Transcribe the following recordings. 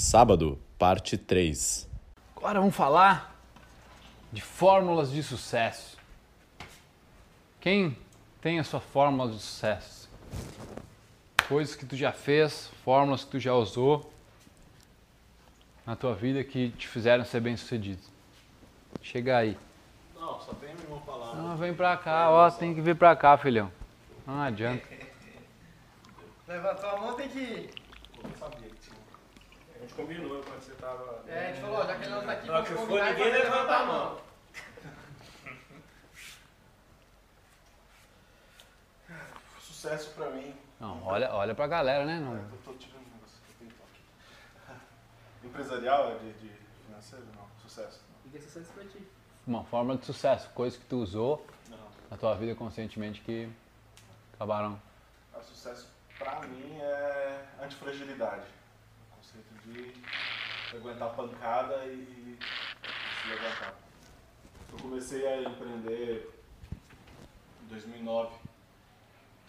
Sábado, parte 3. Agora vamos falar de fórmulas de sucesso. Quem tem a sua fórmula de sucesso? Coisas que tu já fez, fórmulas que tu já usou na tua vida que te fizeram ser bem sucedido. Chega aí. Não, só tem uma palavra. Não, vem pra cá, ó, tem que vir pra cá, filhão. Não adianta. Levantou a mão, tem que ir. Eu não sabia que tinha. A gente combinou quando você tava. É, a gente falou, já que ele não tá aqui, hora vamos que for, combinar e ninguém fazer levanta a mão. Sucesso pra mim. Não, olha, olha pra galera, né? É, Não, eu tô tirando um negócio que eu tenho aqui. Empresarial, é de, de financeiro? Não. Sucesso. E que sucesso pra ti. uma fórmula de sucesso, coisas que tu usou Não. na tua vida conscientemente que acabaram. O sucesso pra mim é antifragilidade. De aguentar pancada e se levantar. Eu comecei a empreender em 2009,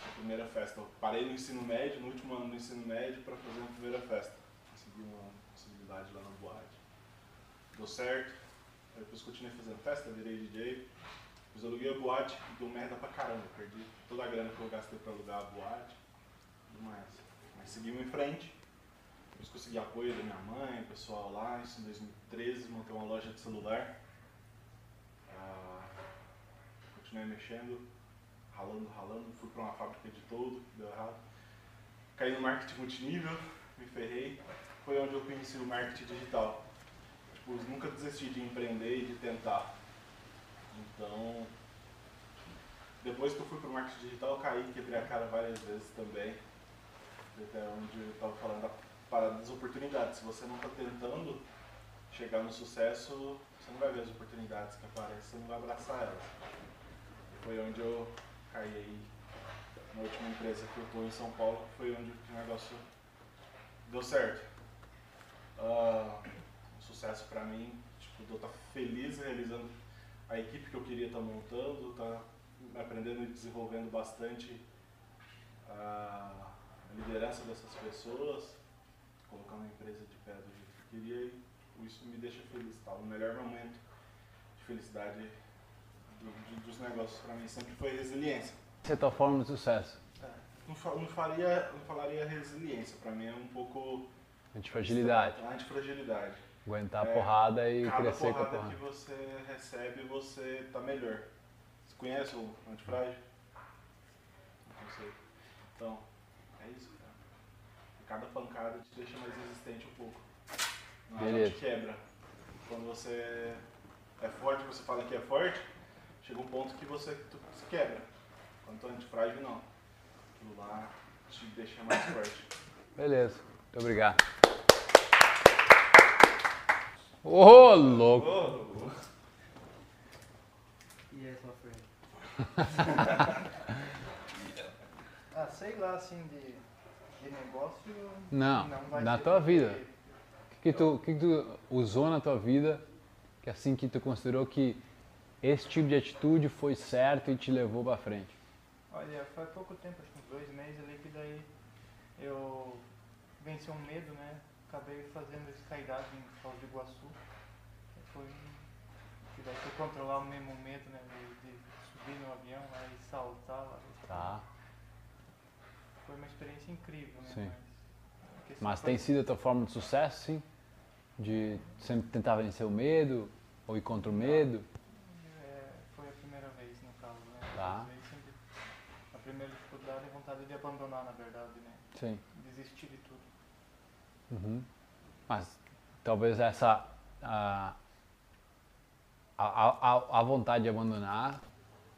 a primeira festa. Eu parei no ensino médio, no último ano do ensino médio, para fazer a primeira festa. Consegui uma possibilidade lá na boate. Deu certo. Aí depois continuei fazendo festa, virei DJ. Depois aluguei a boate e deu merda pra caramba. Perdi toda a grana que eu gastei pra alugar a boate e tudo mais. Mas seguimos em frente. Depois consegui apoio da minha mãe, pessoal lá. Isso em 2013, montei uma loja de celular. Ah, continuei mexendo, ralando, ralando. Fui pra uma fábrica de todo, deu errado. Caí no marketing multinível, me ferrei. Foi onde eu conheci o marketing digital. Tipo, nunca desisti de empreender e de tentar. Então, depois que eu fui pro marketing digital, caí, quebrei a cara várias vezes também. Até onde eu estava falando da parada das oportunidades. Se você não está tentando chegar no sucesso, você não vai ver as oportunidades que aparecem, você não vai abraçar elas. Foi onde eu caí aí na última empresa que eu estou em São Paulo, foi onde o negócio deu certo. Ah, um sucesso para mim, tipo, eu estar feliz realizando a equipe que eu queria estar montando, tá aprendendo e desenvolvendo bastante a liderança dessas pessoas, colocando a empresa de pé do jeito que eu queria e isso me deixa feliz, tá? O melhor momento de felicidade do- dos negócios para mim sempre foi resiliência. Essa é a tua fórmula de sucesso. Não, fa- não faria, não falaria resiliência, para mim é um pouco Antifragilidade. antifragilidade. Aguentar a É, porrada e Cada crescer com a porrada porrada. que você recebe, você tá melhor. Você conhece o antifrágil? Não sei. Então, é isso. Cada pancada te deixa mais resistente um pouco. Não Beleza. te quebra. Quando você é forte, você fala que é forte, chega um ponto que você tu, se quebra. Quando tu é antifrágil, não. Aquilo lá te deixa mais forte. Beleza, muito obrigado. Ô, louco! E aí, sua frente? ah, sei lá, assim, de, de negócio. Não, vai na tua vida. O que, que tu, que que tu usou na tua vida que assim que tu considerou que esse tipo de atitude foi certo e te levou pra frente? Olha, faz pouco tempo, acho que uns dois meses ali, que daí eu venci um medo, né? Acabei fazendo skydiving em Foz do Iguaçu. Foi. Que daí tu controlar o mesmo medo, né? De, de subir no avião lá e saltar lá. Tá. Foi uma experiência incrível, né? Sim. Mas, Mas foi- tem sido a tua forma de sucesso, sim? De sempre tentar vencer o medo ou ir contra o medo? É, foi a primeira vez, no caso, né? Tá. Vezes sempre- a primeira dificuldade é vontade de abandonar, na verdade, né? Sim. Desistir de tudo. Uhum. Mas talvez essa a, a, a, a vontade de abandonar,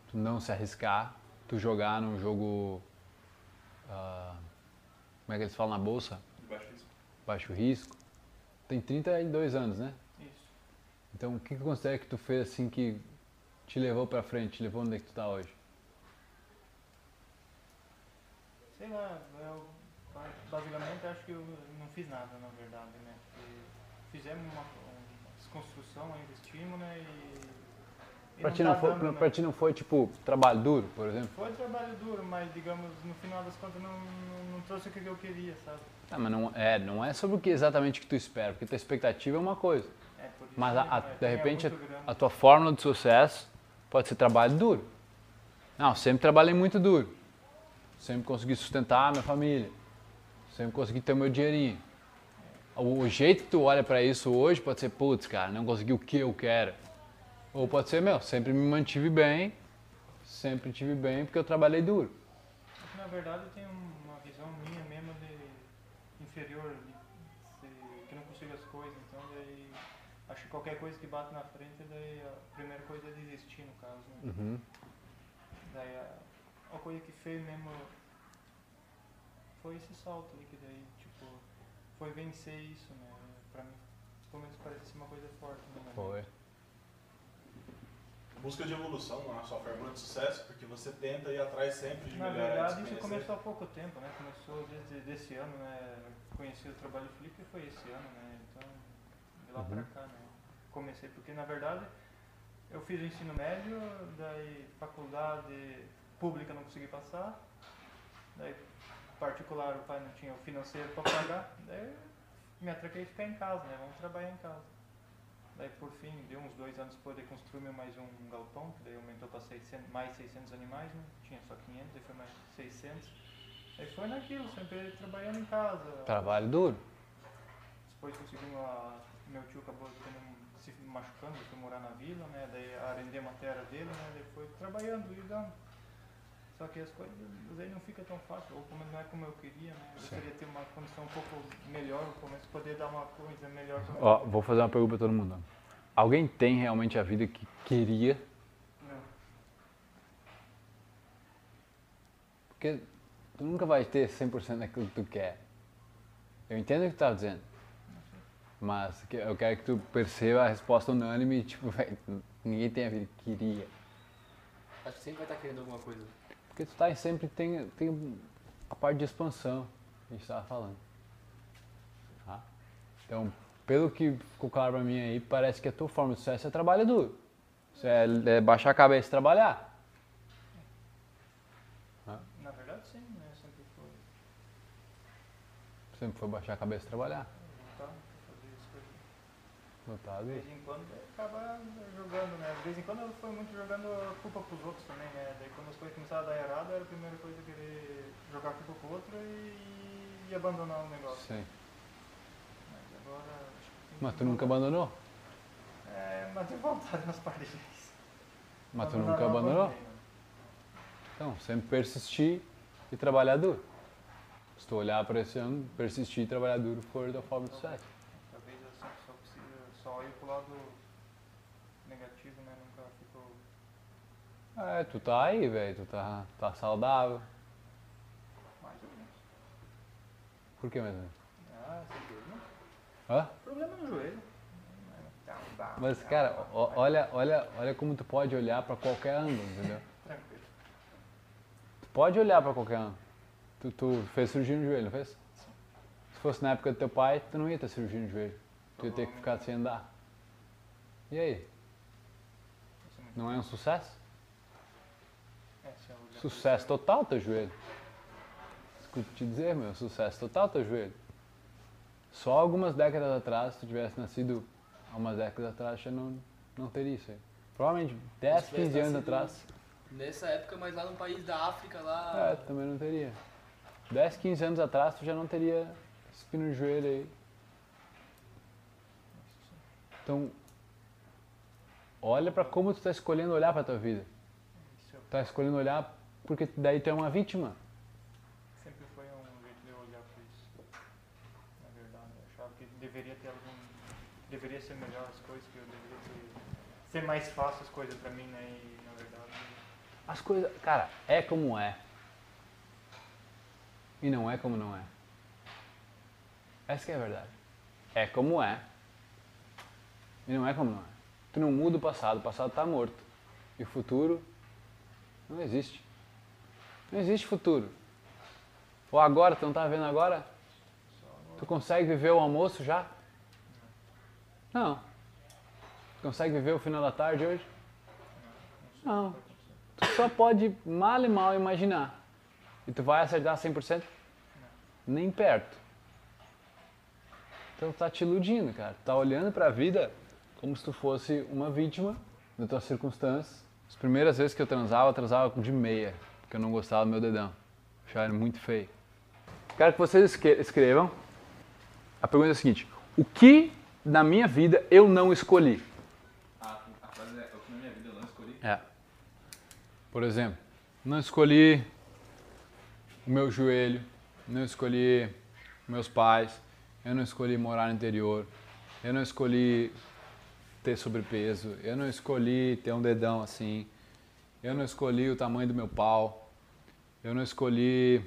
tu não se arriscar, tu jogar num jogo ah, como é que eles falam na bolsa? Debaixo disso. Baixo risco. Tem 32 anos, né? Isso. Então o que que considera que tu fez assim que te levou pra frente, te levou onde é que tu tá hoje? Sei lá, eu basicamente acho que eu não fiz nada, na verdade, né? Porque fizemos uma, uma desconstrução, investimos, né? E Pra ti não, tá foi, pra, ti não foi, tipo, trabalho duro, por exemplo? Foi trabalho duro, mas digamos, no final das contas não, não, não trouxe o que eu queria, sabe? Ah, mas não é, não é sobre o que exatamente que tu espera, porque tua expectativa é uma coisa. É, Mas a- a- né? de Tinha repente muito grana. a tua fórmula de sucesso pode ser trabalho duro. Não, sempre trabalhei muito duro. Sempre consegui sustentar a minha família. Sempre consegui ter o meu dinheirinho. O, o jeito que tu olha pra isso hoje pode ser, putz, cara, não consegui o que eu quero. Ou pode ser, meu, sempre me mantive bem, sempre tive bem porque eu trabalhei duro. Na verdade, eu tenho uma visão minha mesmo de inferior, de ser- que não consigo as coisas, então daí acho que qualquer coisa que bate na frente, daí a primeira coisa é desistir no caso. Né? Uhum. Daí a, a coisa que fez mesmo foi esse salto ali, que daí, tipo, foi vencer isso, né? Pra mim, pelo menos parece ser uma coisa forte, né? Foi. Busca de evolução na sua fórmula de sucesso, porque você tenta ir atrás sempre de Na verdade, isso começou há pouco tempo, né? Começou desde desse ano, né? Conheci o trabalho Flip foi esse ano, né? Então, de lá pra cá, né? Comecei porque, na verdade, eu fiz o ensino médio, daí faculdade pública não consegui passar, daí particular o pai não tinha o financeiro para pagar, daí me atraquei a ficar em casa, né? Vamos trabalhar em casa. Daí por fim, deu uns dois anos para poder construir mais um galpão, que daí aumentou para 600, mais 600 animais, né? Tinha só 500, daí foi mais 600. Aí foi naquilo, sempre trabalhando em casa. Trabalho duro. Depois conseguimos, a, meu tio acabou tendo, se machucando, foi morar na vila, né? Daí arrendei uma terra dele, né? Daí foi trabalhando e dando. Só que as coisas vezes não fica tão fácil, ou como não é como eu queria, né? Eu de ter uma condição um pouco melhor, no começo, poder dar uma coisa melhor Ó, vou fazer uma pergunta pra todo mundo. Alguém tem realmente a vida que queria? Não. Porque tu nunca vai ter 100% daquilo que tu quer. Eu entendo o que tu tá dizendo. Mas que- eu quero que tu perceba a resposta unânime, tipo, véi, ninguém tem a vida que queria. Acho que sempre vai estar querendo alguma coisa. Porque tu tá em sempre tem, tem a parte de expansão que a gente estava falando. Tá? Então, pelo que ficou claro pra mim aí, parece que a tua forma de sucesso é trabalho duro. Isso é, é baixar a cabeça e trabalhar. Na verdade, sim, né? Sempre foi Sempre foi baixar a cabeça e trabalhar. Notado De vez em quando acaba jogando, né? De vez em quando eu fui muito jogando a culpa pros outros também, começaram a dar errado, era a primeira coisa querer jogar a culpa pro outro e, e abandonar o negócio. Sim. Mas agora. Mas tu nunca abandonou? É, mas tenho vontade nas partes vezes. Mas tu nunca abandonou? né? Então, sempre persistir e trabalhar duro. Se tu olhar para esse ano, persistir e trabalhar duro for da forma de sucesso. Talvez eu só consiga só ir pro lado negativo, né? É, tu tá aí, velho, tu tá, tá saudável. Mais ou menos. Por que mesmo? Ah, sem dúvida. Hã? Problema no joelho. Mas, cara, ó- olha, olha, olha como tu pode olhar para qualquer ângulo, entendeu? Tranquilo. Tu pode olhar para qualquer ângulo. Tu, tu fez cirurgia no joelho, não fez? Se fosse na época do teu pai, tu não ia ter cirurgia no joelho. Tu ia ter que ficar sem andar. E aí? Isso Não é um sucesso? É, se eu olhar Sucesso total teu joelho. Desculpa te dizer, meu, sucesso total teu joelho. Só algumas décadas atrás, se tu tivesse nascido há umas décadas atrás, já não, não teria isso aí. Provavelmente 10, Se tivesse 15 anos atrás, Nessa época, mas lá no país da África, lá. é, também não teria. 10, 15 anos atrás, tu já não teria espino no joelho aí. Então, olha pra como tu tá escolhendo olhar pra tua vida. Tá escolhendo olhar porque daí tu é uma vítima. sempre foi um jeito de eu olhar para isso. Na verdade, eu achava que deveria ter algum. Deveria ser melhor as coisas, que eu deveria ter. Ser mais fácil as coisas para mim, né? E na verdade. As coisas, cara, é como é. E não é como não é. Essa que é a verdade. É como é. E não é como não é. Tu não muda o passado, o passado está morto. E o futuro não existe. Não existe futuro. Ou agora, tu não tá vendo agora? Tu consegue viver o almoço já? Não. Tu consegue viver o final da tarde hoje? Não. Tu só pode mal e mal imaginar. E tu vai acertar 100%? Nem perto. Então tá te iludindo, cara. Tá olhando pra vida como se tu fosse uma vítima das tuas circunstâncias. As primeiras vezes que eu transava, eu transava de meia, porque eu não gostava do meu dedão. Achava ele muito feio. Quero que vocês escrevam. A pergunta é a seguinte: O que na minha vida eu não escolhi? A, a frase é: o que na minha vida eu não escolhi? É. Por exemplo, não escolhi o meu joelho, não escolhi meus pais, eu não escolhi morar no interior, eu não escolhi ter sobrepeso, eu não escolhi ter um dedão assim, eu não escolhi o tamanho do meu pau, eu não escolhi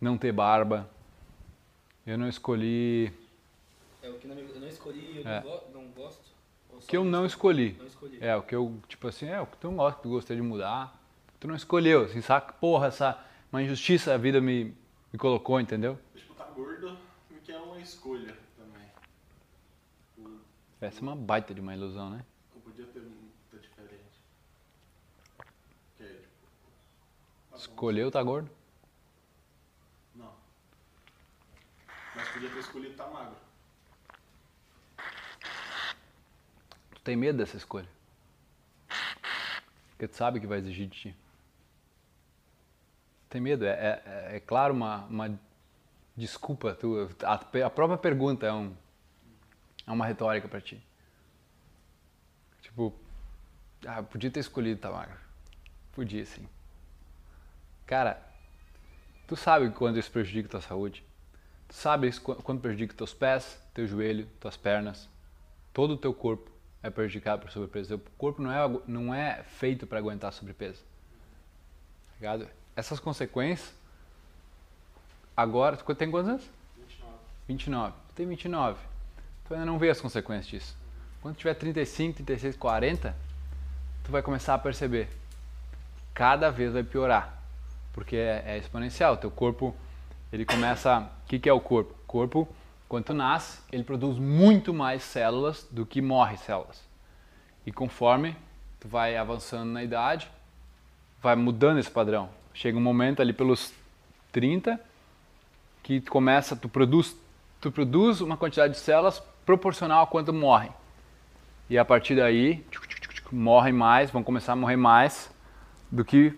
não ter barba, eu não escolhi É o que na minha vida eu não escolhi e eu É. não, go- não gosto. O que eu não não escolhi. Não escolhi. É, o que eu, tipo assim, é o que tu não gosta, que tu gostaria de mudar. Tu não escolheu, assim, saca? Porra, essa uma injustiça a vida me, me colocou, entendeu? Tipo, tá gordo, que é uma escolha também. Essa é uma baita de uma ilusão, né? Não podia ter muita diferente. Que é, tipo. tá bom, Escolheu tá gordo? Não. Mas podia ter escolhido tá magro. Tu tem medo dessa escolha. Porque tu sabe que vai exigir de ti. Tem medo, é, é, é claro uma, uma desculpa. Tu, a, a própria pergunta é, um, é uma retórica pra ti. Tipo, ah, podia ter escolhido tá magro. Podia sim. Cara, tu sabe quando isso prejudica tua saúde? Tu sabe isso qu- quando prejudica teus pés, teu joelho, tuas pernas, todo o teu corpo é prejudicado por sobrepeso. O corpo não é, não é feito para aguentar sobrepeso. Tá Ligado? Essas consequências, agora, tu tem quantos anos? 29. 29. Tu tem 29. Tu ainda não vê as consequências disso. Quando tiver 35, 36, 40, tu vai começar a perceber. Cada vez vai piorar. Porque é, é exponencial. Teu corpo, ele começa. O que, que é o corpo? O corpo, quando tu nasce, ele produz muito mais células do que morre células. E conforme tu vai avançando na idade, vai mudando esse padrão. Chega um momento ali pelos 30 que tu começa, tu produz, tu produz uma quantidade de células proporcional a quanto morrem. E a partir daí, morrem mais, vão começar a morrer mais do que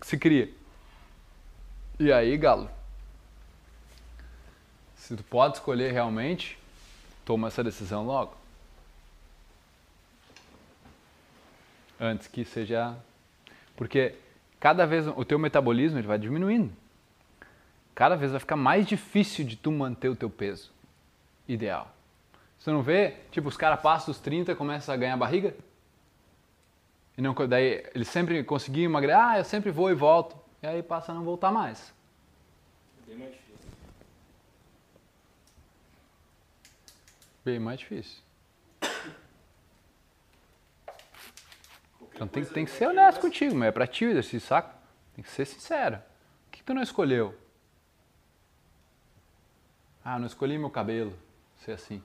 se cria. E aí, galo, se tu pode escolher realmente, toma essa decisão logo. Antes que seja porque cada vez o teu metabolismo ele vai diminuindo. Cada vez vai ficar mais difícil de tu manter o teu peso ideal. Você não vê, tipo, os caras passam dos 30 e começam a ganhar barriga? E não, daí eles sempre conseguiam emagrecer, ah, eu sempre vou e volto. E aí passa a não voltar mais. Bem mais difícil. Bem mais difícil. Então tem, tem que ser honesto contigo, mas é pra ti o exercício, saca? Tem que ser sincero. O que, que tu não escolheu? Ah, não escolhi meu cabelo ser assim.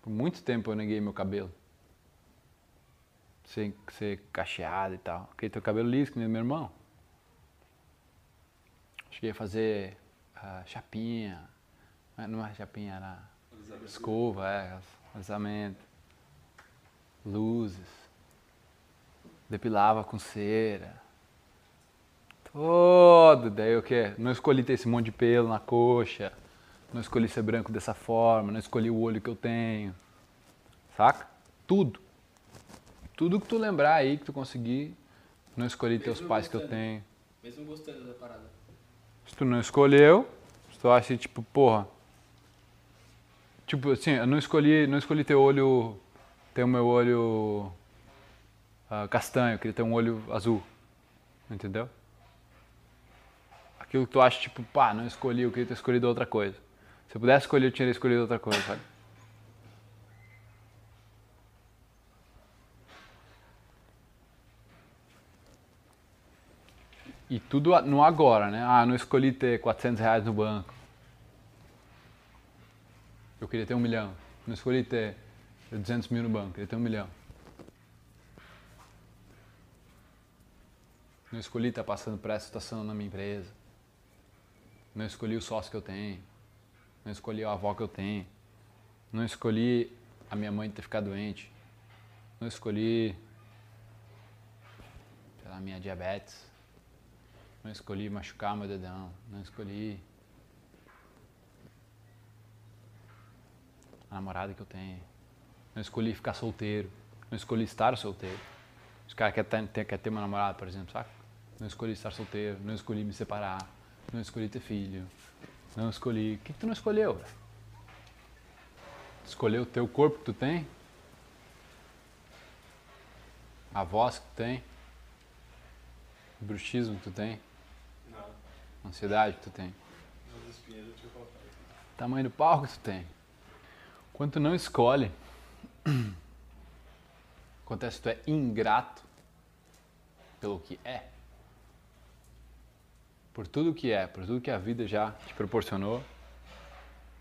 Por muito tempo eu neguei meu cabelo. Ser, ser cacheado e tal. Porque teu cabelo liso, que nem meu irmão. Cheguei a fazer ah, chapinha. Não é chapinha, era escova, é, alisamento. Luzes. Depilava com cera. Todo. Daí o quê? Não escolhi ter esse monte de pelo na coxa. Não escolhi ser branco dessa forma. Não escolhi o olho que eu tenho. Saca? Tudo. Tudo que tu lembrar aí, que tu conseguir. Não escolhi teus Mesmo pais que eu gostando. tenho. Mesmo gostando da parada. Se tu não escolheu, se tu acha tipo, porra. Tipo assim, eu não escolhi, não escolhi ter olho. ter o meu olho ah, castanho, eu queria ter um olho azul. Entendeu? Aquilo que tu acha, tipo, pá, não escolhi, eu queria ter escolhido outra coisa. Se eu pudesse escolher, eu tinha escolhido outra coisa, sabe? E tudo no agora, né? Ah, não escolhi ter 400 reais no banco. Eu queria ter um milhão. Não escolhi ter 200 mil no banco, queria ter um milhão. Não escolhi estar passando por essa situação na minha empresa. Não escolhi o sócio que eu tenho. Não escolhi a avó que eu tenho. Não escolhi a minha mãe ter ficado doente. Não escolhi pela minha diabetes. Não escolhi machucar meu dedão. Não escolhi a namorada que eu tenho. Não escolhi ficar solteiro. Não escolhi estar solteiro. Os caras querem ter, quer ter uma namorada, por exemplo, saca? Não escolhi estar solteiro. Não escolhi me separar. Não escolhi ter filho. Não escolhi. O que, tu não escolheu? Escolheu o teu corpo que tu tem? A voz que tu tem? O bruxismo que tu tem? Ansiedade que tu tem? tamanho do palco que tu tem. Quando tu não escolhe, acontece que tu é ingrato pelo que é. Por tudo que é, por tudo que a vida já te proporcionou,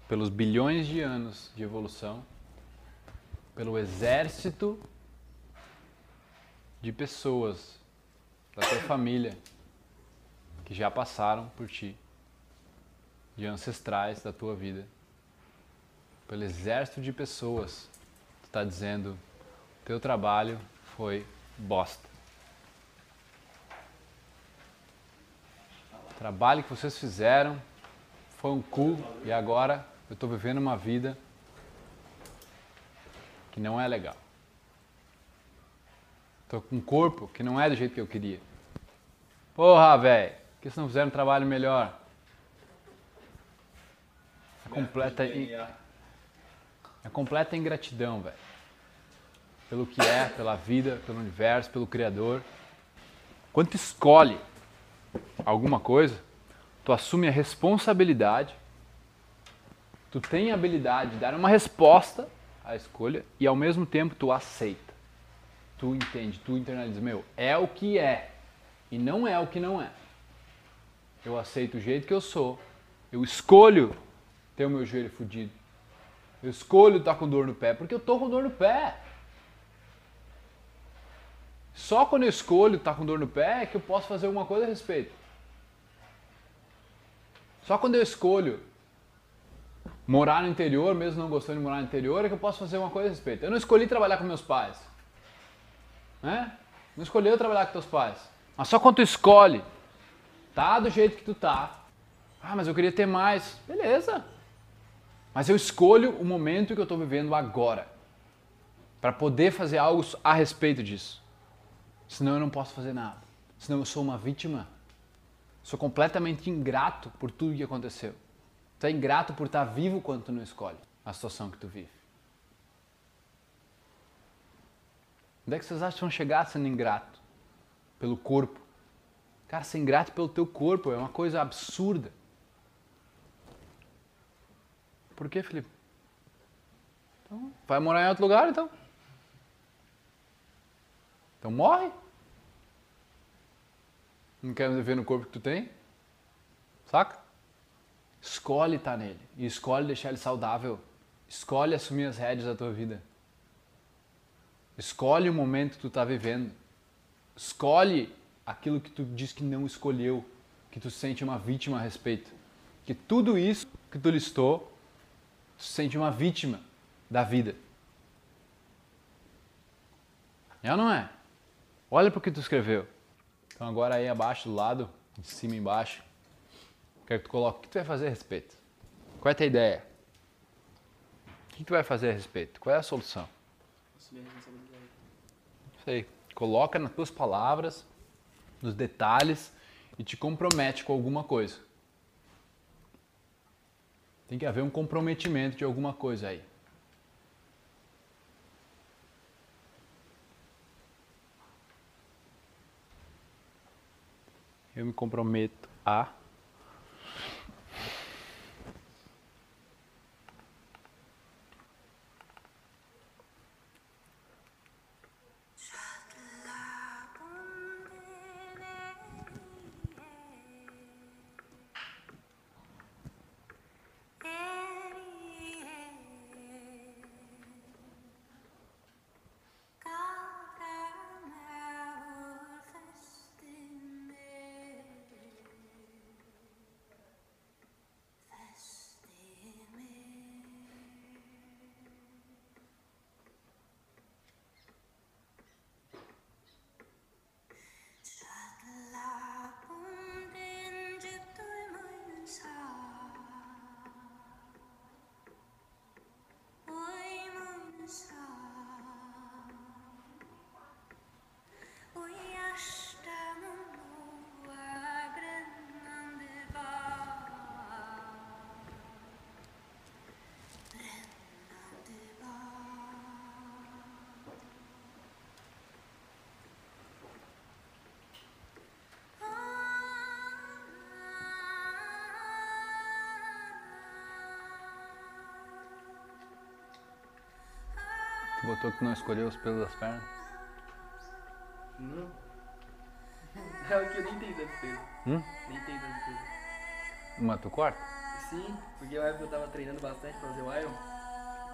pelos bilhões de anos de evolução, pelo exército de pessoas da tua família que já passaram por ti de ancestrais da tua vida, pelo exército de pessoas, tu está dizendo, teu trabalho foi bosta. O trabalho que vocês fizeram foi um cu e agora eu estou vivendo uma vida que não é legal. Estou com um corpo que não é do jeito que eu queria. Porra, velho, por que vocês não fizeram um trabalho melhor? É completa, in- é completa ingratidão, velho. Pelo que é, pela vida, pelo universo, pelo Criador. Quando tu escolhe alguma coisa, tu assume a responsabilidade, tu tem a habilidade de dar uma resposta à escolha e ao mesmo tempo tu aceita. Tu entende, tu internaliza, meu, é o que é e não é o que não é. Eu aceito o jeito que eu sou. Eu escolho ter o meu joelho fudido. Eu escolho estar com dor no pé, porque eu tô com dor no pé. Só quando eu escolho estar com dor no pé é que eu posso fazer alguma coisa a respeito. Só quando eu escolho morar no interior, mesmo não gostando de morar no interior, é que eu posso fazer uma coisa a respeito. Eu não escolhi trabalhar com meus pais. Né? Não escolheu trabalhar com teus pais. Mas só quando tu escolhe, tá do jeito que tu tá. Ah, mas eu queria ter mais. Beleza. Mas eu escolho o momento que eu estou vivendo agora. Para poder fazer algo a respeito disso. Senão eu não posso fazer nada. Senão eu sou uma vítima. Sou completamente ingrato por tudo que aconteceu. Tu é ingrato por estar vivo quando tu não escolhe a situação que tu vive. Onde é que vocês acham chegar sendo ingrato? Pelo corpo. Cara, ser ingrato pelo teu corpo é uma coisa absurda. Por que, Felipe? Então, vai morar em outro lugar então? Então morre. Não quer viver no corpo que tu tem? Saca? Escolhe estar nele. E escolhe deixar ele saudável. Escolhe assumir as rédeas da tua vida. Escolhe o momento que tu está vivendo. Escolhe aquilo que tu diz que não escolheu, que tu sente uma vítima a respeito. Que tudo isso que tu listou, tu sente uma vítima da vida. É ou não é? Olha para o que tu escreveu. Então agora aí abaixo, do lado, de cima e embaixo, quero que tu coloque o que tu vai fazer a respeito. Qual é a tua ideia? O que tu vai fazer a respeito? Qual é a solução? Assumir a responsabilidade. Isso aí. Coloca nas tuas palavras, nos detalhes e te compromete com alguma coisa. Tem que haver um comprometimento de alguma coisa aí. Eu me comprometo a. Tu botou que não escolheu os pelos das pernas? Não. É o que eu nem tenho tanto peso. Hum? Nem tenho tanto peso. Mas tu corta? Sim, porque o época eu tava treinando bastante pra fazer o Iron.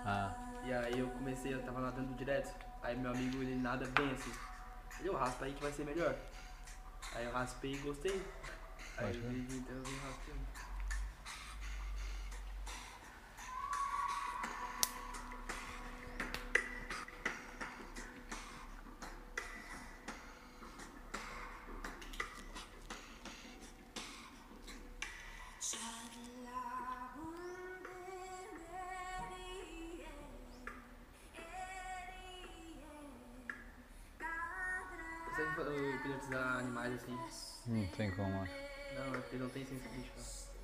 Ah. E aí eu comecei, eu tava nadando direto. Aí meu amigo, ele nada bem assim. Ele, eu raspa aí que vai ser melhor. Aí eu raspei e gostei. Aí desde então eu vim Consegue uh, hipnotizar animais assim? Não tem como, acho. Não, é porque não tem ciência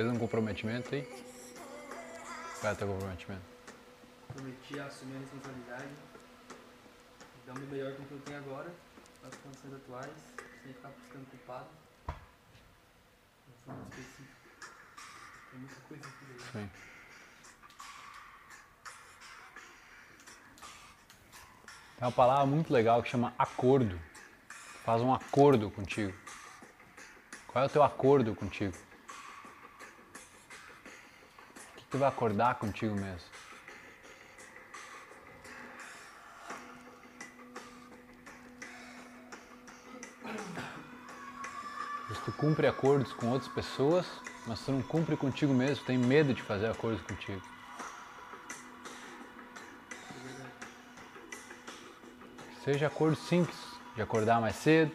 Fez um comprometimento aí? Qual é o teu comprometimento? Prometi assumir a responsabilidade, dar o meu melhor com o que eu tenho agora, nas condições atuais, sem ficar buscando culpado. De forma específica. Tem muita coisa aqui daí. Sim. Tem uma palavra muito legal que chama acordo. Faz um acordo contigo. Qual é o teu acordo contigo? Tu vai acordar contigo mesmo? Tu cumpre acordos com outras pessoas, mas tu não cumpre contigo mesmo, tem medo de fazer acordos contigo. Seja acordo simples, de acordar mais cedo,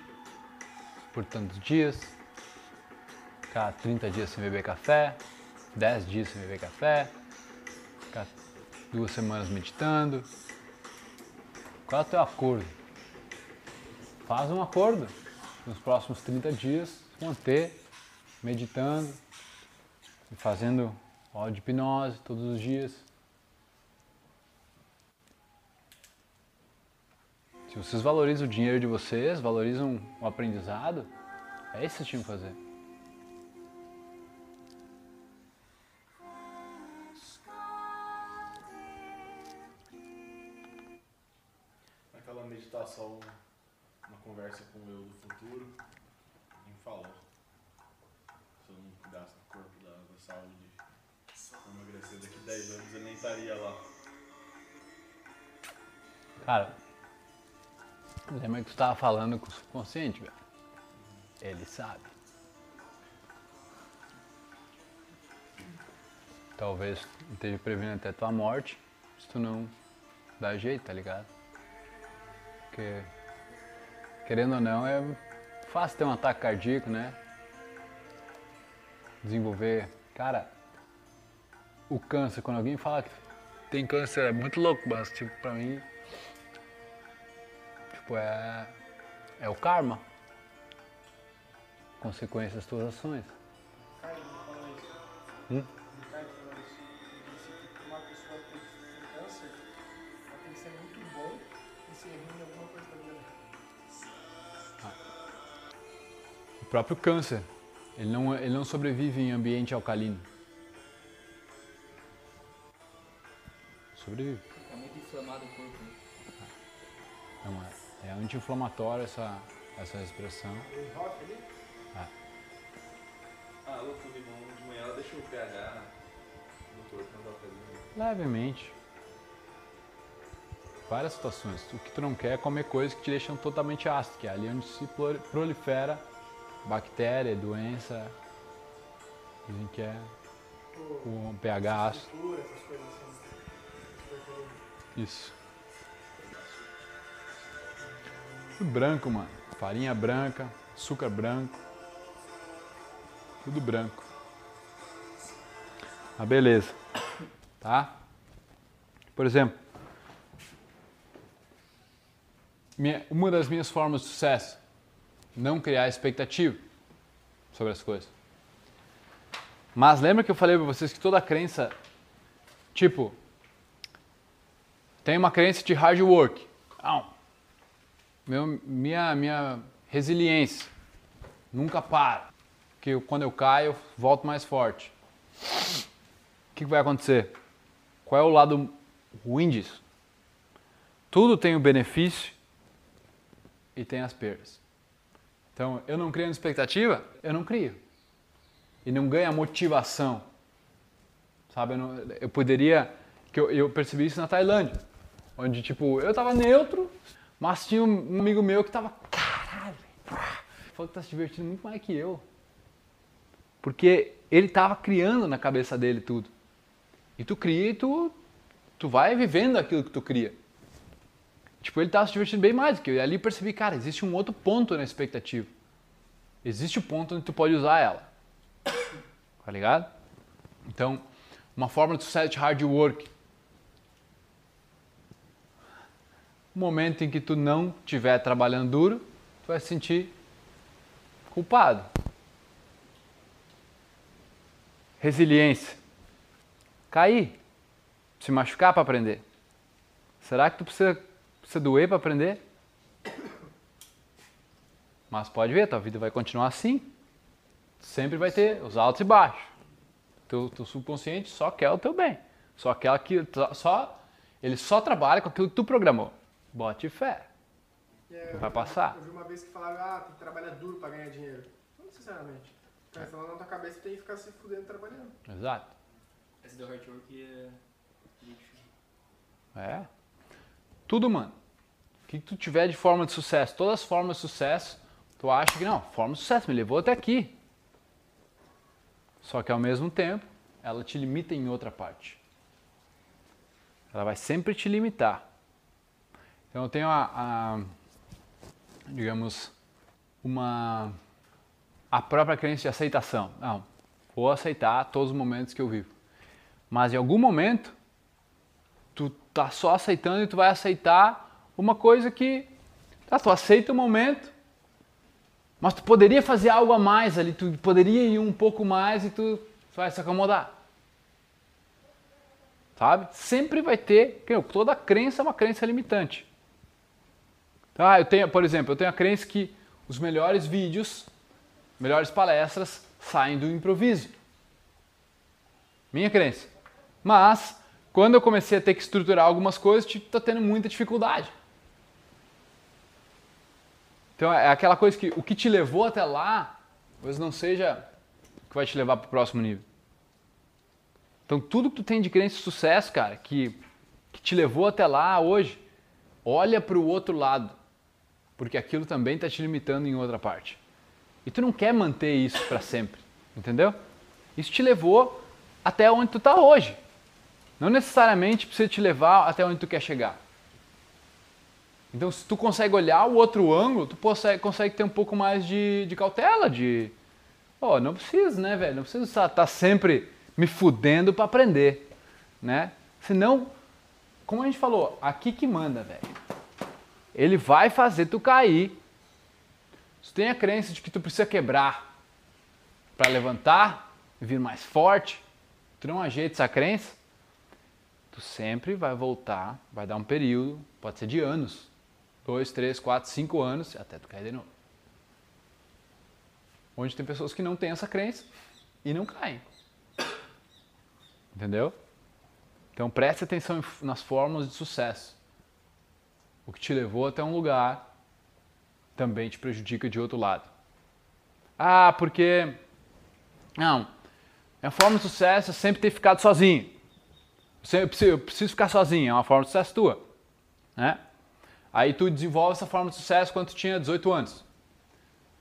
por tantos dias, ficar 30 dias sem beber café, 10 dias sem beber café, ficar duas semanas meditando. Qual é o teu acordo? Faz um acordo nos próximos 30 dias, manter meditando e fazendo aula de hipnose todos os dias. Se vocês valorizam o dinheiro de vocês, valorizam o aprendizado, é isso que vocês tinham que fazer. 10 anos, ele nem estaria lá. Cara, lembra que tu estava falando com o subconsciente, velho? Ele sabe. Talvez esteja prevendo até tua morte, se tu não dá jeito, tá ligado? Porque, querendo ou não, é fácil ter um ataque cardíaco, né? Desenvolver. Cara, o câncer, quando alguém fala que tem câncer, é muito louco, mas, tipo, pra mim, Tipo, é, é o karma. Consequência das tuas ações. Hum? Dela. O próprio câncer, ele não, ele não sobrevive em ambiente alcalino. Sobrevive. Fica muito inflamado o corpo. né? Não é. É anti-inflamatória essa, essa expressão. O rock ali? Ah, outro limão de manhã, ela deixa o pH no corpo, não dá pra. Levemente. Várias situações. O que tu não quer é comer coisas que te deixam totalmente ácido, que é ali onde se prol- prolifera bactéria, doença. Dizem que é o pH ácido. Essas coisas assim. Isso. Tudo branco, mano. Farinha branca, açúcar branco. Tudo branco. Ah, beleza. Tá? Por exemplo, minha- uma das minhas formas de sucesso, não criar expectativa sobre as coisas. Mas lembra que eu falei pra vocês que toda crença, tipo, tem uma crença de hard work. Não. Meu, minha, minha resiliência nunca para. Que eu- quando eu caio, eu volto mais forte. O que, vai acontecer? Qual é o lado ruim disso? Tudo tem o benefício e tem as perdas. Então, eu não criando expectativa, eu não crio. E não ganha motivação. Sabe, eu, não- eu poderia. Que eu, eu percebi isso na Tailândia. Onde, tipo, eu tava neutro, mas tinha um amigo meu que tava. Caralho! Falou que tá se divertindo muito mais que eu. Porque ele tava criando na cabeça dele tudo. E tu cria e tu, tu vai vivendo aquilo que tu cria. Tipo, ele tava se divertindo bem mais, porque eu ali percebi, cara, existe um outro ponto na expectativa. Existe o ponto onde tu pode usar ela. Tá ligado? Então, uma forma de sucesso de hard work. O momento em que tu não estiver trabalhando duro, tu vai se sentir culpado. Resiliência. Cair. Se machucar para aprender. Será que tu precisa, precisa doer para aprender? Mas pode ver, tua vida vai continuar assim. Sempre vai ter os altos e baixos. Teu, teu subconsciente só quer o teu bem. Só quer aquilo, só, ele só trabalha com aquilo que tu programou. Bote fé. É, Vai eu- passar. Eu vi uma vez que falaram, ah, tem que trabalhar duro pra ganhar dinheiro. Não necessariamente. Pensa lá na tua cabeça, tu tem que ficar se fudendo trabalhando. Exato. Esse do hard work é. É. Tudo, mano. O que tu tiver de forma de sucesso, todas as formas de sucesso, tu acha que não, forma de sucesso me levou até aqui. Só que ao mesmo tempo, ela te limita em outra parte. Ela vai sempre te limitar. Então eu tenho a, a digamos, uma a própria crença de aceitação. Não, vou aceitar todos os momentos que eu vivo. Mas em algum momento tu tá só aceitando e tu vai aceitar uma coisa que tá, tu aceita o momento, mas tu poderia fazer algo a mais ali, tu poderia ir um pouco mais e tu vai se acomodar. Sabe? Sempre vai ter, toda crença é uma crença limitante. Ah, eu tenho, por exemplo, eu tenho a crença que os melhores vídeos, melhores palestras saem do improviso. Minha crença. Mas quando eu comecei a ter que estruturar algumas coisas, estou tendo muita dificuldade. Então é aquela coisa que o que te levou até lá, talvez não seja o que vai te levar para o próximo nível. Então tudo que tu tem de crença de sucesso, cara, que, que te levou até lá hoje, olha para o outro lado, porque aquilo também está te limitando em outra parte. E tu não quer manter isso para sempre, entendeu? Isso te levou até onde tu está hoje. Não necessariamente precisa te levar até onde tu quer chegar. Então, se tu consegue olhar o outro ângulo, tu consegue, consegue ter um pouco mais de, de cautela, de... Oh, não preciso, né, velho? Não preciso estar tá sempre me fudendo para aprender, né? Senão, como a gente falou, aqui que manda, velho. Ele vai fazer tu cair. Tu tem a crença de que tu precisa quebrar para levantar vir mais forte, tu não ajeita essa crença, tu sempre vai voltar, vai dar um período, pode ser de anos, dois, três, quatro, cinco anos, até tu cair de novo. Onde tem pessoas que não têm essa crença e não caem. Entendeu? Então preste atenção nas fórmulas de sucesso. O que te levou até um lugar também te prejudica de outro lado. Ah, porque. Não. A forma de sucesso é sempre ter ficado sozinho. Eu preciso, eu preciso ficar sozinho, é uma forma de sucesso tua. né? Aí tu desenvolve essa forma de sucesso quando tu tinha 18 anos.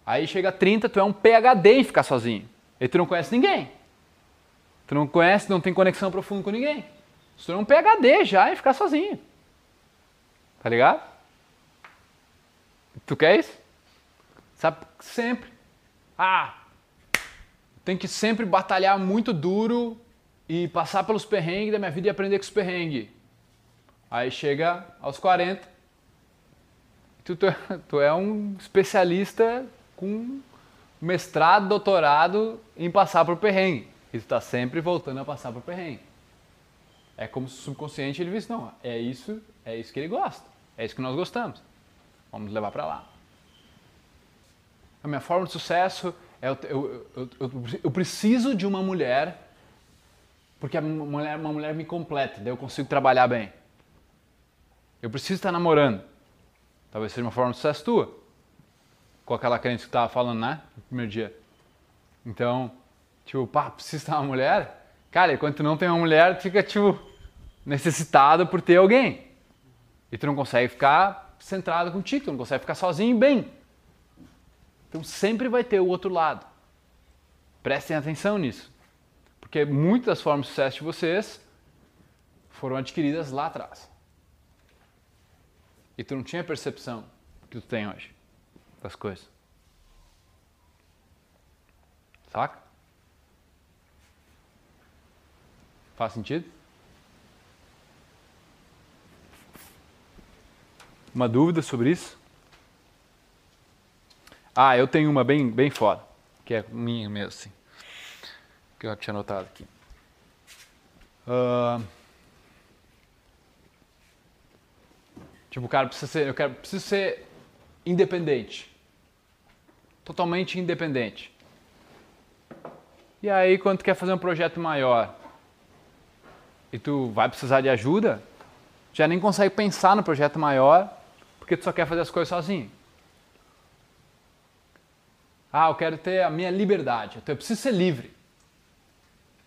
Aí chega a 30, tu é um PhD em ficar sozinho. E tu não conhece ninguém. Tu não conhece, não tem conexão profunda com ninguém. Tu é um PhD já em ficar sozinho. Tá ligado? Tu quer isso? Sabe? Sempre. Ah, tem que sempre batalhar muito duro e passar pelos perrengues da minha vida e aprender com os perrengues. Aí chega aos 40, tu, tu, tu é um especialista com mestrado, doutorado em passar por perrengue. E tu está sempre voltando a passar por perrengue. É como se o subconsciente ele visse, não, é isso, é isso que ele gosta. É isso que nós gostamos. Vamos levar para lá. A minha forma de sucesso é eu, eu, eu, eu, preciso de uma mulher porque a mulher, uma mulher me completa, daí eu consigo trabalhar bem. Eu preciso estar namorando. Talvez seja uma forma de sucesso tua. Com aquela crente que estava falando, né? No primeiro dia. Então, tipo, pá, precisa ter uma mulher? Cara, enquanto não tem uma mulher, fica, tipo, necessitado por ter alguém. E tu não consegue ficar centrado contigo, tu não consegue ficar sozinho bem. Então sempre vai ter o outro lado. Prestem atenção nisso. Porque muitas formas de sucesso de vocês foram adquiridas lá atrás. E tu não tinha a percepção que tu tem hoje das coisas. Saca? Faz sentido? Uma dúvida sobre isso? Ah, eu tenho uma bem, bem foda, que é minha mesmo, assim, que eu tinha anotado aqui. Uh, tipo, cara, precisa ser, eu quero, preciso ser independente, totalmente independente. E aí, quando tu quer fazer um projeto maior e tu vai precisar de ajuda, já nem consegue pensar no projeto maior porque tu só quer fazer as coisas sozinho. Ah, eu quero ter a minha liberdade, eu preciso ser livre.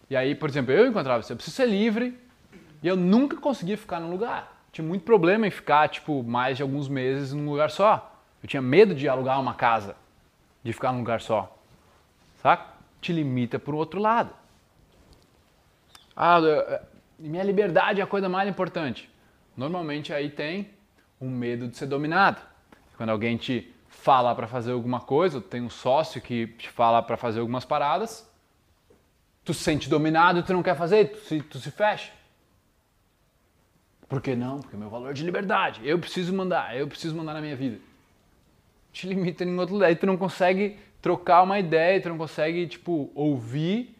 E aí, por exemplo, eu encontrava isso, eu preciso ser livre e eu nunca conseguia ficar num lugar. Tinha muito problema em ficar, tipo, mais de alguns meses num lugar só. Eu tinha medo de alugar uma casa, de ficar num lugar só. Saca? Te limita o outro lado. Ah, minha liberdade é a coisa mais importante. Normalmente aí tem um medo de ser dominado. Quando alguém te fala para fazer alguma coisa, tem um sócio que te fala para fazer algumas paradas, tu se sente dominado e tu não quer fazer, tu se, tu se fecha. Por que não? Porque é meu valor de liberdade. Eu preciso mandar, eu preciso mandar na minha vida. Te limita em outro lugar. Aí tu não consegue trocar uma ideia, tu não consegue, tipo, ouvir,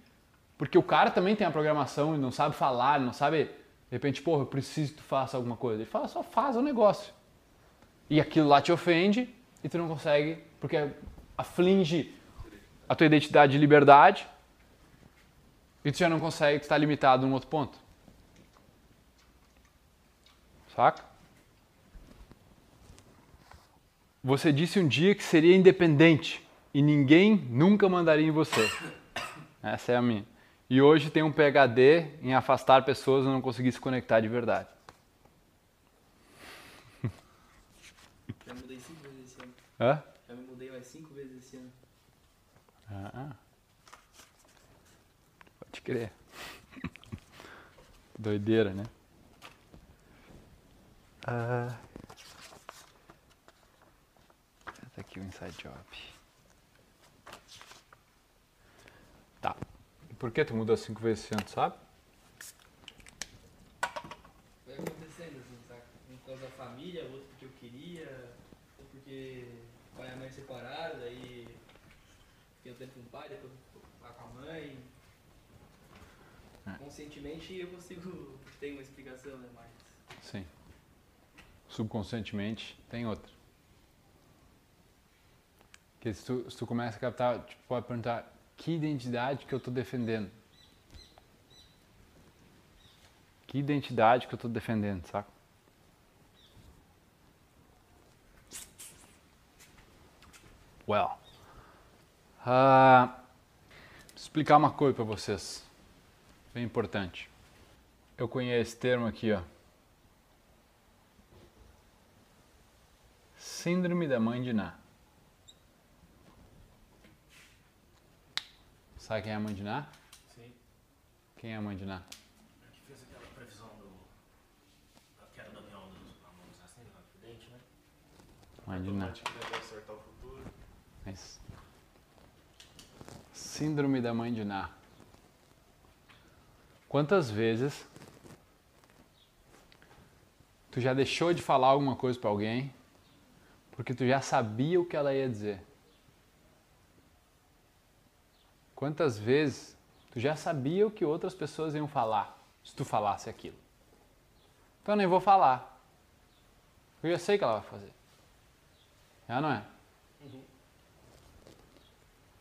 porque o cara também tem a programação e não sabe falar, não sabe, de repente, porra, eu preciso que tu faça alguma coisa. Ele fala, só faz o negócio. E aquilo lá te ofende e tu não consegue, porque aflige a tua identidade de liberdade e tu já não consegue, tu está limitado num outro ponto. Saca? Você disse um dia que seria independente e ninguém nunca mandaria em você. Essa é a minha. E hoje tem um PhD em afastar pessoas e não conseguir se conectar de verdade. Já mudei cinco vezes esse ano. Hã? Já me mudei mais cinco vezes esse ano. Ah. Pode crer. Doideira, né? Ah. Essa aqui o inside job. Tá. Por que tu mudou cinco vezes ano, sabe? Foi acontecendo assim, saca? Um por causa da família, outro porque eu queria, ou porque o pai e a mãe separaram, daí fiquei um tempo com o pai, depois com a mãe. Conscientemente eu consigo ter uma explicação, né? Mas Sim. Subconscientemente tem outra. Que se tu, se tu começa a captar, tipo, pode perguntar que identidade que eu estou defendendo? Que identidade que eu estou defendendo, saca? Well, vou explicar uma coisa para vocês, bem importante. Eu conheço esse termo aqui, ó. Síndrome da mãe de Ná. Sabe quem é a mãe de Ná? Sim. Quem é a mãe de Ná? A gente fez aquela previsão do. da queda do avião dos alunos assim, no acidente, né? Mãe de Ná. Automático deve acertar o futuro. É. Síndrome da mãe de Ná. Quantas vezes tu já deixou de falar alguma coisa para alguém porque tu já sabia o que ela ia dizer? Quantas vezes tu já sabia o que outras pessoas iam falar se tu falasse aquilo? Então eu nem vou falar. Eu já sei o que ela vai fazer. É não é?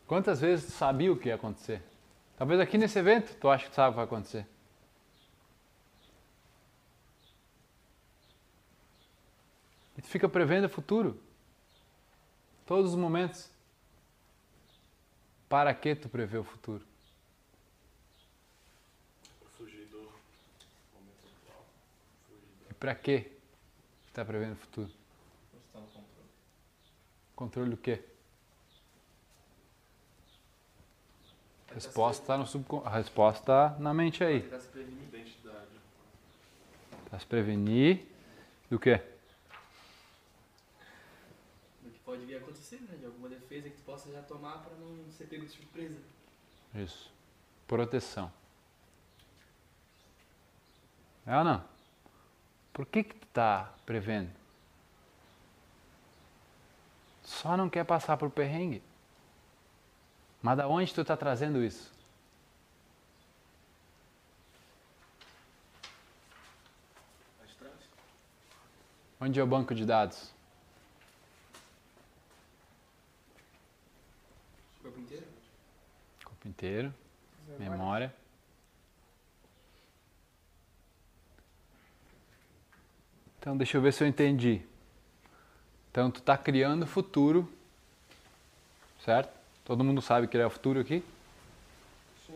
Quantas vezes tu sabia o que ia acontecer? Talvez aqui nesse evento tu acha que sabe o que vai acontecer. E tu fica prevendo o futuro. Todos os momentos. Para que tu prevê o futuro? Pra fugir do momento atual. E para que tu está prevendo o futuro? da... Você tá no controle. Controle do quê? A resposta está no subcon... A resposta tá na mente aí. Tentar se prevenir Identidade. Tá se prevenir do quê? do que pode vir a acontecer, né? De alguma defesa que tu possa já tomar para não ser pego de surpresa. Isso. Proteção. É ou não? Por que que tu tá prevendo? Só não quer passar por perrengue. Mas da onde tu tá trazendo isso? Onde é o banco de dados? O corpo inteiro. Corpo inteiro, memória. Então deixa eu ver se eu entendi. Então tu tá criando o futuro, certo? Todo mundo sabe criar o futuro aqui? Sim.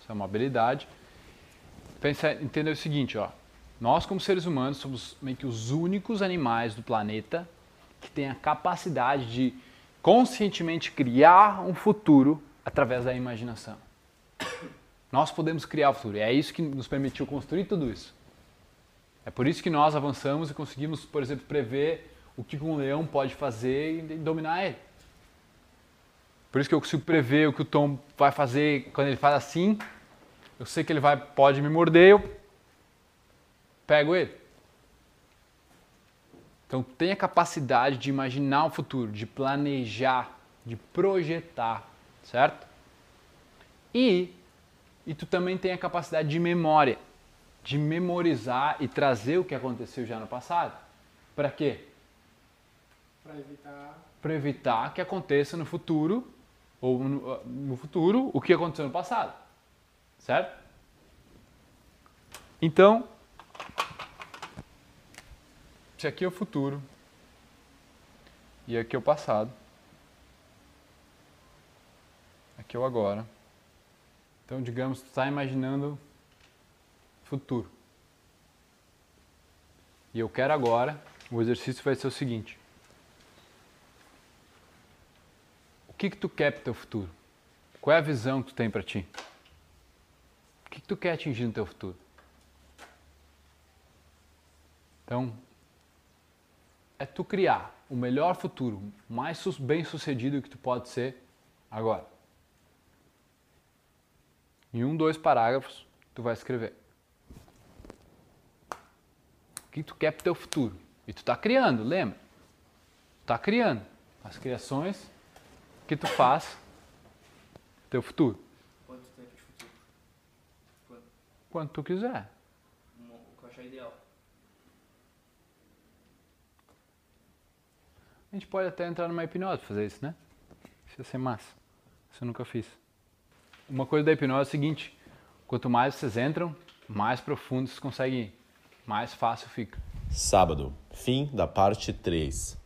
Isso é uma habilidade. Pensa, entenda o seguinte, ó. Nós como seres humanos somos meio que os únicos animais do planeta que têm a capacidade de conscientemente criar um futuro através da imaginação. Nós podemos criar o futuro. E é isso que nos permitiu construir tudo isso. É por isso que nós avançamos e conseguimos, por exemplo, prever o que um leão pode fazer e dominar ele. Por isso que eu consigo prever o que o Tom vai fazer quando ele faz assim. Eu sei que ele vai, pode me morder, eu pego ele. Então tem a capacidade de imaginar o futuro, de planejar, de projetar, certo? E, e tu também tem a capacidade de memória, de memorizar e trazer o que aconteceu já no passado. Para quê? Pra evitar. Para evitar que aconteça no futuro, ou no, no futuro, o que aconteceu no passado. Certo? Então, esse aqui é o futuro. E aqui é o passado. Aqui é o agora. Então, digamos, tu está imaginando futuro. E eu quero agora, o exercício vai ser o seguinte. O que que tu quer para o teu futuro? Qual é a visão que tu tem para ti? O que que tu quer atingir no teu futuro? Então, é tu criar o melhor futuro, mais bem sucedido que tu pode ser agora. Em um, dois parágrafos, tu vai escrever. O que tu quer pro teu futuro? E tu tá criando, lembra? Tu tá criando. As criações que tu faz pro teu futuro. Quanto tempo de futuro? Quanto? Quando tu quiser. Um- O que eu achar ideal. A gente pode até entrar numa hipnose pra fazer isso, né? Isso ia ser massa. Isso eu nunca fiz. Uma coisa da hipnose é o seguinte: quanto mais vocês entram, mais profundo vocês conseguem ir. Mais fácil fica. Sábado, fim da parte 3.